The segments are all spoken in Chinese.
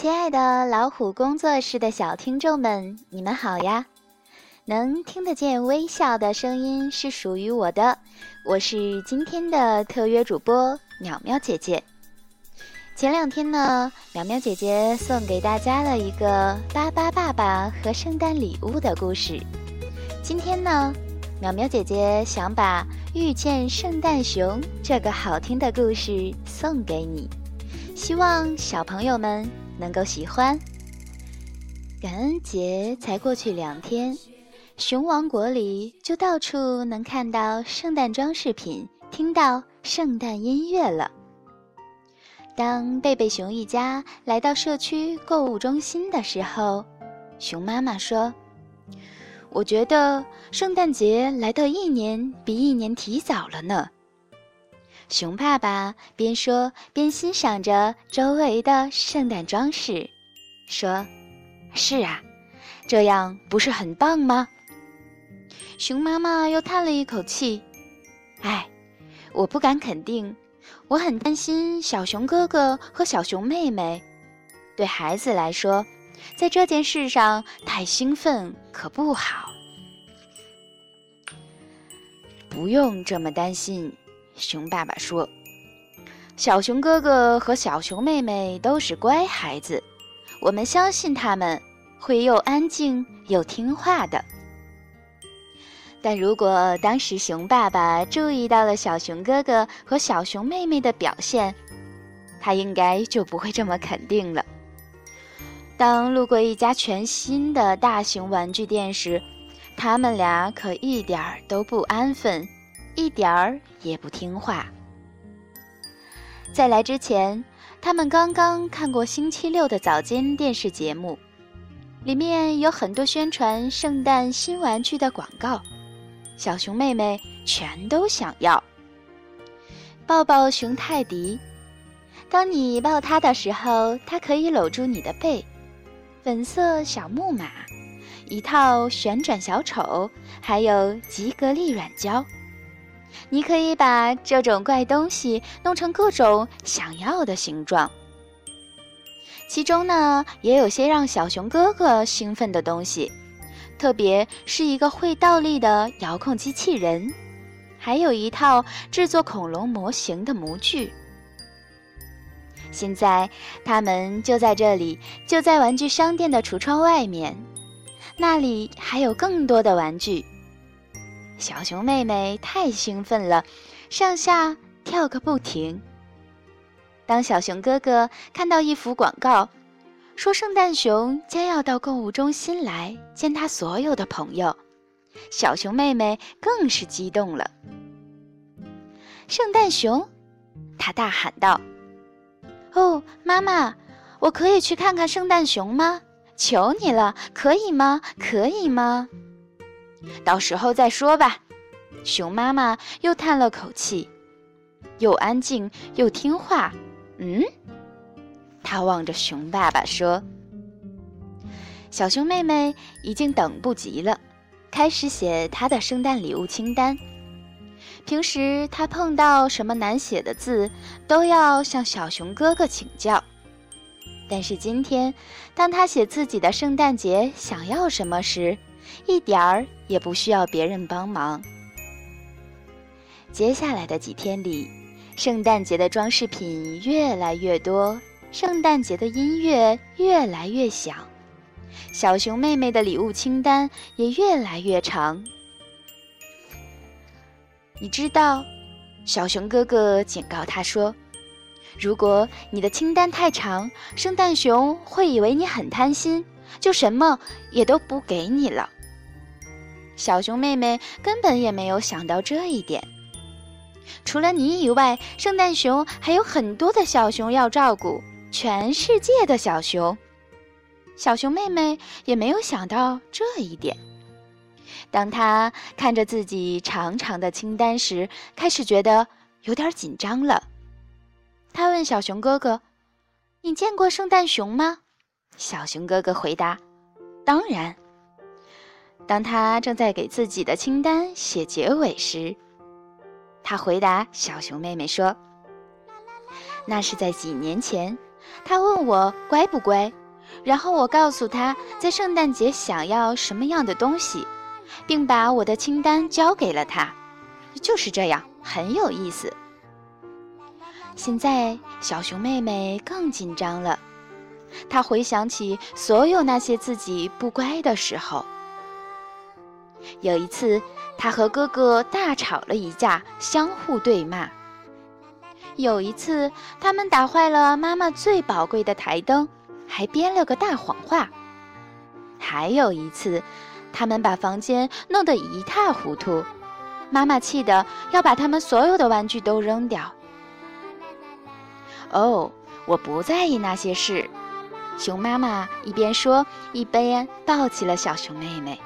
亲爱的老虎工作室的小听众们，你们好呀！能听得见微笑的声音是属于我的，我是今天的特约主播淼淼姐姐。前两天呢，淼淼姐姐送给大家了一个巴巴爸爸和圣诞礼物的故事。今天呢，淼淼姐姐想把遇见圣诞熊这个好听的故事送给你，希望小朋友们。能够喜欢。感恩节才过去两天，熊王国里就到处能看到圣诞装饰品，听到圣诞音乐了。当贝贝熊一家来到社区购物中心的时候，熊妈妈说：“我觉得圣诞节来的一年比一年提早了呢。”熊爸爸边说边欣赏着周围的圣诞装饰，说：“是啊，这样不是很棒吗？”熊妈妈又叹了一口气：“哎，我不敢肯定，我很担心小熊哥哥和小熊妹妹。对孩子来说，在这件事上太兴奋可不好。不用这么担心。”熊爸爸说：“小熊哥哥和小熊妹妹都是乖孩子，我们相信他们会又安静又听话的。但如果当时熊爸爸注意到了小熊哥哥和小熊妹妹的表现，他应该就不会这么肯定了。当路过一家全新的大型玩具店时，他们俩可一点儿都不安分。”一点儿也不听话。在来之前，他们刚刚看过星期六的早间电视节目，里面有很多宣传圣诞新玩具的广告。小熊妹妹全都想要。抱抱熊泰迪，当你抱它的时候，它可以搂住你的背。粉色小木马，一套旋转小丑，还有吉格力软胶。你可以把这种怪东西弄成各种想要的形状，其中呢也有些让小熊哥哥兴奋的东西，特别是一个会倒立的遥控机器人，还有一套制作恐龙模型的模具。现在他们就在这里，就在玩具商店的橱窗外面，那里还有更多的玩具。小熊妹妹太兴奋了，上下跳个不停。当小熊哥哥看到一幅广告，说圣诞熊将要到购物中心来见他所有的朋友，小熊妹妹更是激动了。圣诞熊，他大喊道：“哦，妈妈，我可以去看看圣诞熊吗？求你了，可以吗？可以吗？”到时候再说吧。熊妈妈又叹了口气，又安静又听话。嗯，她望着熊爸爸说：“小熊妹妹已经等不及了，开始写她的圣诞礼物清单。平时她碰到什么难写的字，都要向小熊哥哥请教。但是今天，当她写自己的圣诞节想要什么时，一点儿也不需要别人帮忙。接下来的几天里，圣诞节的装饰品越来越多，圣诞节的音乐越来越响，小熊妹妹的礼物清单也越来越长。你知道，小熊哥哥警告他说：“如果你的清单太长，圣诞熊会以为你很贪心，就什么也都不给你了。”小熊妹妹根本也没有想到这一点。除了你以外，圣诞熊还有很多的小熊要照顾，全世界的小熊。小熊妹妹也没有想到这一点。当她看着自己长长的清单时，开始觉得有点紧张了。她问小熊哥哥：“你见过圣诞熊吗？”小熊哥哥回答：“当然。”当他正在给自己的清单写结尾时，他回答小熊妹妹说：“那是在几年前，他问我乖不乖，然后我告诉他在圣诞节想要什么样的东西，并把我的清单交给了他。就是这样，很有意思。现在小熊妹妹更紧张了，她回想起所有那些自己不乖的时候。有一次，他和哥哥大吵了一架，相互对骂。有一次，他们打坏了妈妈最宝贵的台灯，还编了个大谎话。还有一次，他们把房间弄得一塌糊涂，妈妈气得要把他们所有的玩具都扔掉。哦，我不在意那些事。熊妈妈一边说，一边抱起了小熊妹妹。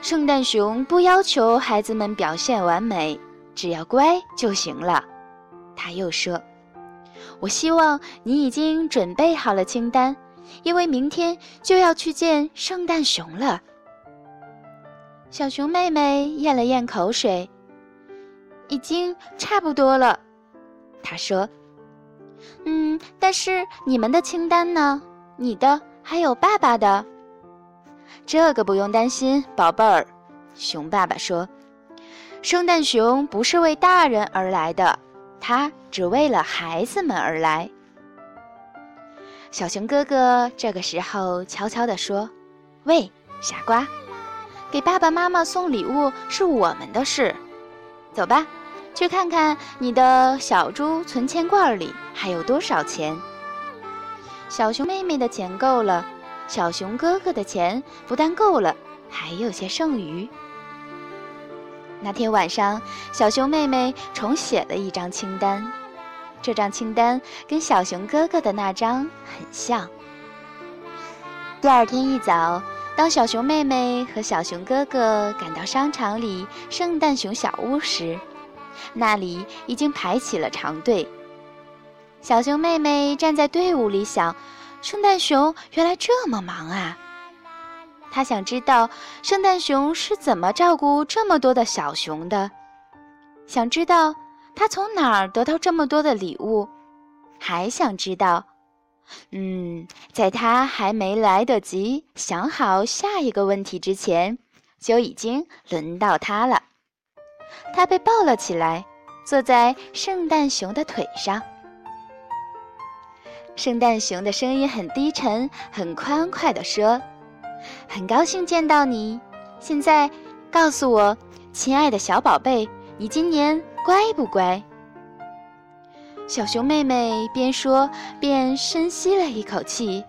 圣诞熊不要求孩子们表现完美，只要乖就行了。他又说：“我希望你已经准备好了清单，因为明天就要去见圣诞熊了。”小熊妹妹咽了咽口水，已经差不多了。她说：“嗯，但是你们的清单呢？你的还有爸爸的。这个不用担心，宝贝儿。”熊爸爸说：“圣诞熊不是为大人而来的，它只为了孩子们而来。”小熊哥哥这个时候悄悄地说：“喂，傻瓜，给爸爸妈妈送礼物是我们的事，走吧。”去看看你的小猪存钱罐里还有多少钱。小熊妹妹的钱够了，小熊哥哥的钱不但够了，还有些剩余。那天晚上，小熊妹妹重写了一张清单，这张清单跟小熊哥哥的那张很像。第二天一早，当小熊妹妹和小熊哥哥赶到商场里圣诞熊小屋时，那里已经排起了长队。小熊妹妹站在队伍里想：“圣诞熊原来这么忙啊！”他想知道圣诞熊是怎么照顾这么多的小熊的，想知道他从哪儿得到这么多的礼物，还想知道……嗯，在他还没来得及想好下一个问题之前，就已经轮到他了。他被抱了起来，坐在圣诞熊的腿上。圣诞熊的声音很低沉，很欢快地说：“很高兴见到你。现在，告诉我，亲爱的小宝贝，你今年乖不乖？”小熊妹妹边说边深吸了一口气：“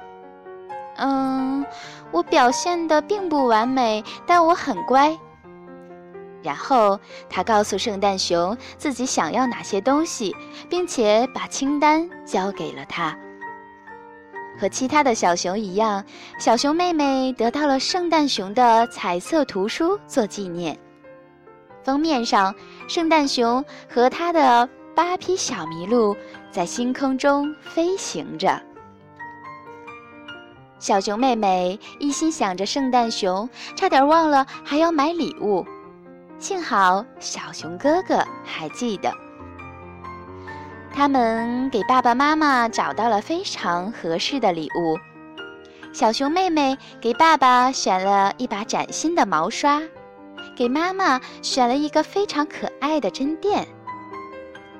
嗯，我表现的并不完美，但我很乖。”然后他告诉圣诞熊自己想要哪些东西，并且把清单交给了他。和其他的小熊一样，小熊妹妹得到了圣诞熊的彩色图书做纪念。封面上，圣诞熊和他的八匹小麋鹿在星空中飞行着。小熊妹妹一心想着圣诞熊，差点忘了还要买礼物。幸好小熊哥哥还记得，他们给爸爸妈妈找到了非常合适的礼物。小熊妹妹给爸爸选了一把崭新的毛刷，给妈妈选了一个非常可爱的针垫。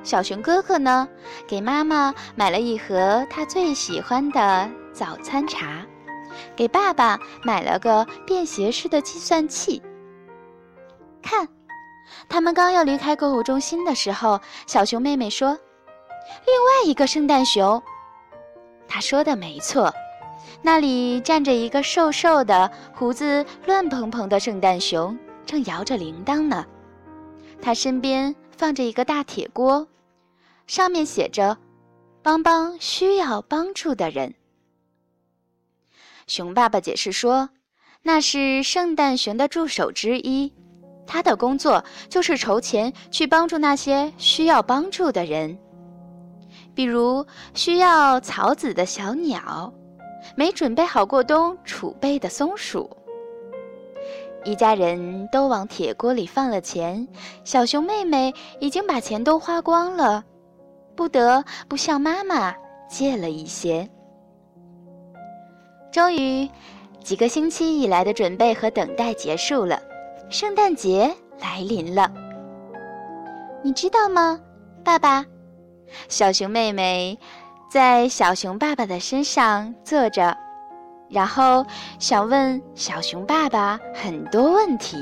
小熊哥哥呢，给妈妈买了一盒他最喜欢的早餐茶，给爸爸买了个便携式的计算器。看，他们刚要离开购物中心的时候，小熊妹妹说：“另外一个圣诞熊。”他说的没错，那里站着一个瘦瘦的、胡子乱蓬蓬的圣诞熊，正摇着铃铛呢。他身边放着一个大铁锅，上面写着：“帮帮需要帮助的人。”熊爸爸解释说：“那是圣诞熊的助手之一。”他的工作就是筹钱去帮助那些需要帮助的人，比如需要草籽的小鸟，没准备好过冬储备的松鼠。一家人都往铁锅里放了钱，小熊妹妹已经把钱都花光了，不得不向妈妈借了一些。终于，几个星期以来的准备和等待结束了，圣诞节来临了。你知道吗，爸爸？小熊妹妹在小熊爸爸的身上坐着，然后想问小熊爸爸很多问题。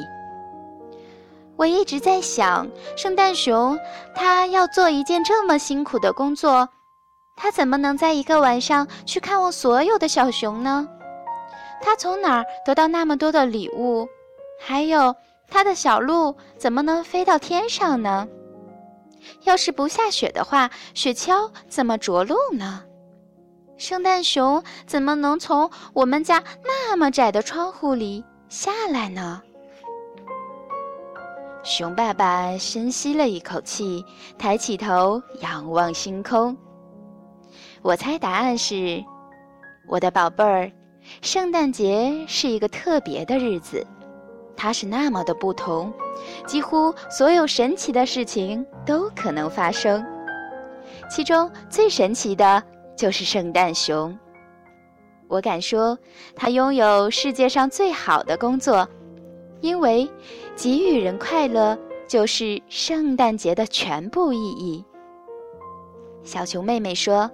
我一直在想，圣诞熊他要做一件这么辛苦的工作。他怎么能在一个晚上去看望所有的小熊呢？他从哪儿得到那么多的礼物？还有，他的小鹿怎么能飞到天上呢？要是不下雪的话，雪橇怎么着陆呢？圣诞熊怎么能从我们家那么窄的窗户里下来呢？熊爸爸深吸了一口气，抬起头仰望星空。我猜答案是，我的宝贝儿，圣诞节是一个特别的日子，它是那么的不同，几乎所有神奇的事情都可能发生，其中最神奇的就是圣诞熊。我敢说，它拥有世界上最好的工作，因为给予人快乐就是圣诞节的全部意义。小熊妹妹说。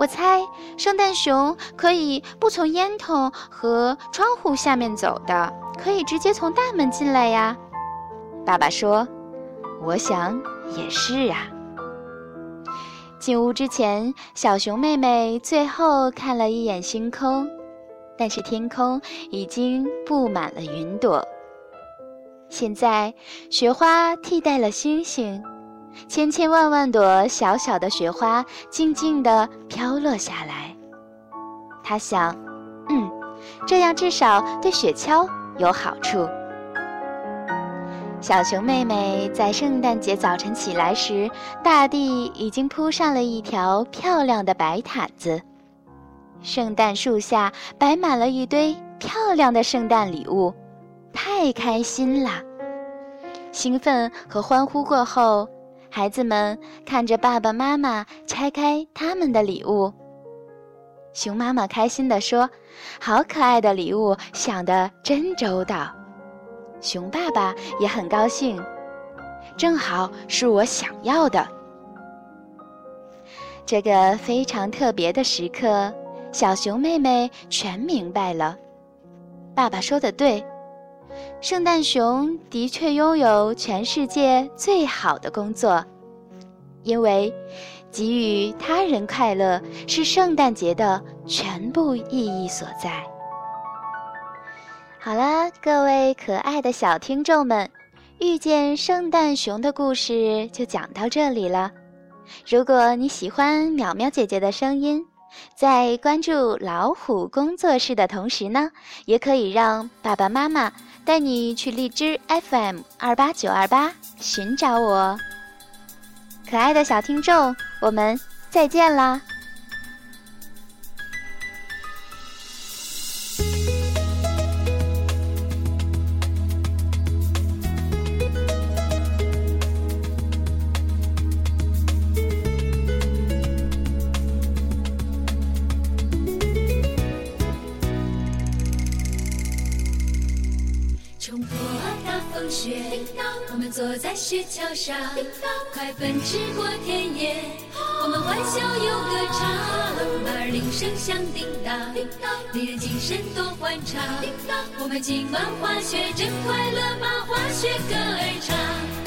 我猜，圣诞熊可以不从烟筒和窗户下面走的，可以直接从大门进来呀。爸爸说：“我想也是啊。”进屋之前，小熊妹妹最后看了一眼星空，但是天空已经布满了云朵。现在，雪花替代了星星。千千万万朵小小的雪花静静地飘落下来。他想，嗯，这样至少对雪橇有好处。小熊妹妹在圣诞节早晨起来时，大地已经铺上了一条漂亮的白毯子，圣诞树下摆满了一堆漂亮的圣诞礼物，太开心了！兴奋和欢呼过后。孩子们看着爸爸妈妈拆开他们的礼物，熊妈妈开心地说：“好可爱的礼物，想得真周到。”熊爸爸也很高兴，正好是我想要的。这个非常特别的时刻，小熊妹妹全明白了。爸爸说的对。圣诞熊的确拥有全世界最好的工作，因为给予他人快乐是圣诞节的全部意义所在。好了，各位可爱的小听众们，遇见圣诞熊的故事就讲到这里了。如果你喜欢淼淼姐姐的声音，在关注老虎工作室的同时呢，也可以让爸爸妈妈。带你去荔枝 FM 二八九二八寻找我，可爱的小听众，我们再见啦！坐在雪橇上，快奔驰过田野。我们欢笑又歌唱，马儿铃声响叮当，令人精神多欢畅。我们今晚滑雪真快乐，把滑雪歌儿唱。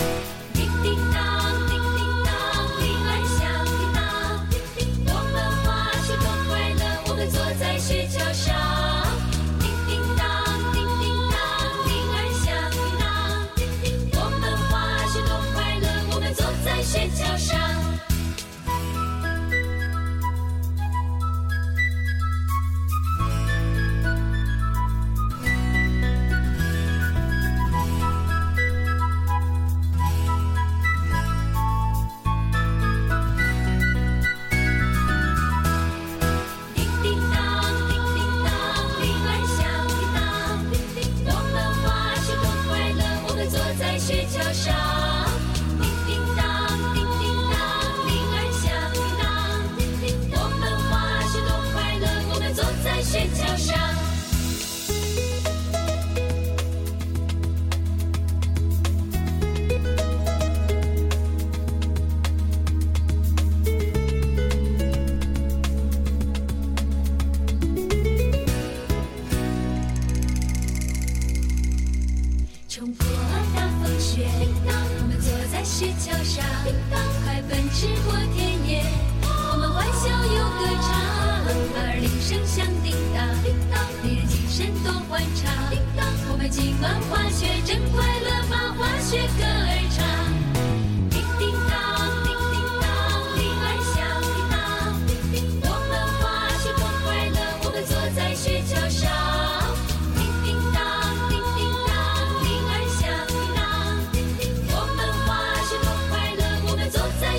雪桥上，叮当，快奔驰过田野，我们欢笑又歌唱，而铃声响叮当，叮当，别人精神多欢畅，叮当，我们今晚滑雪真快乐，把滑雪歌儿唱。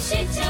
坐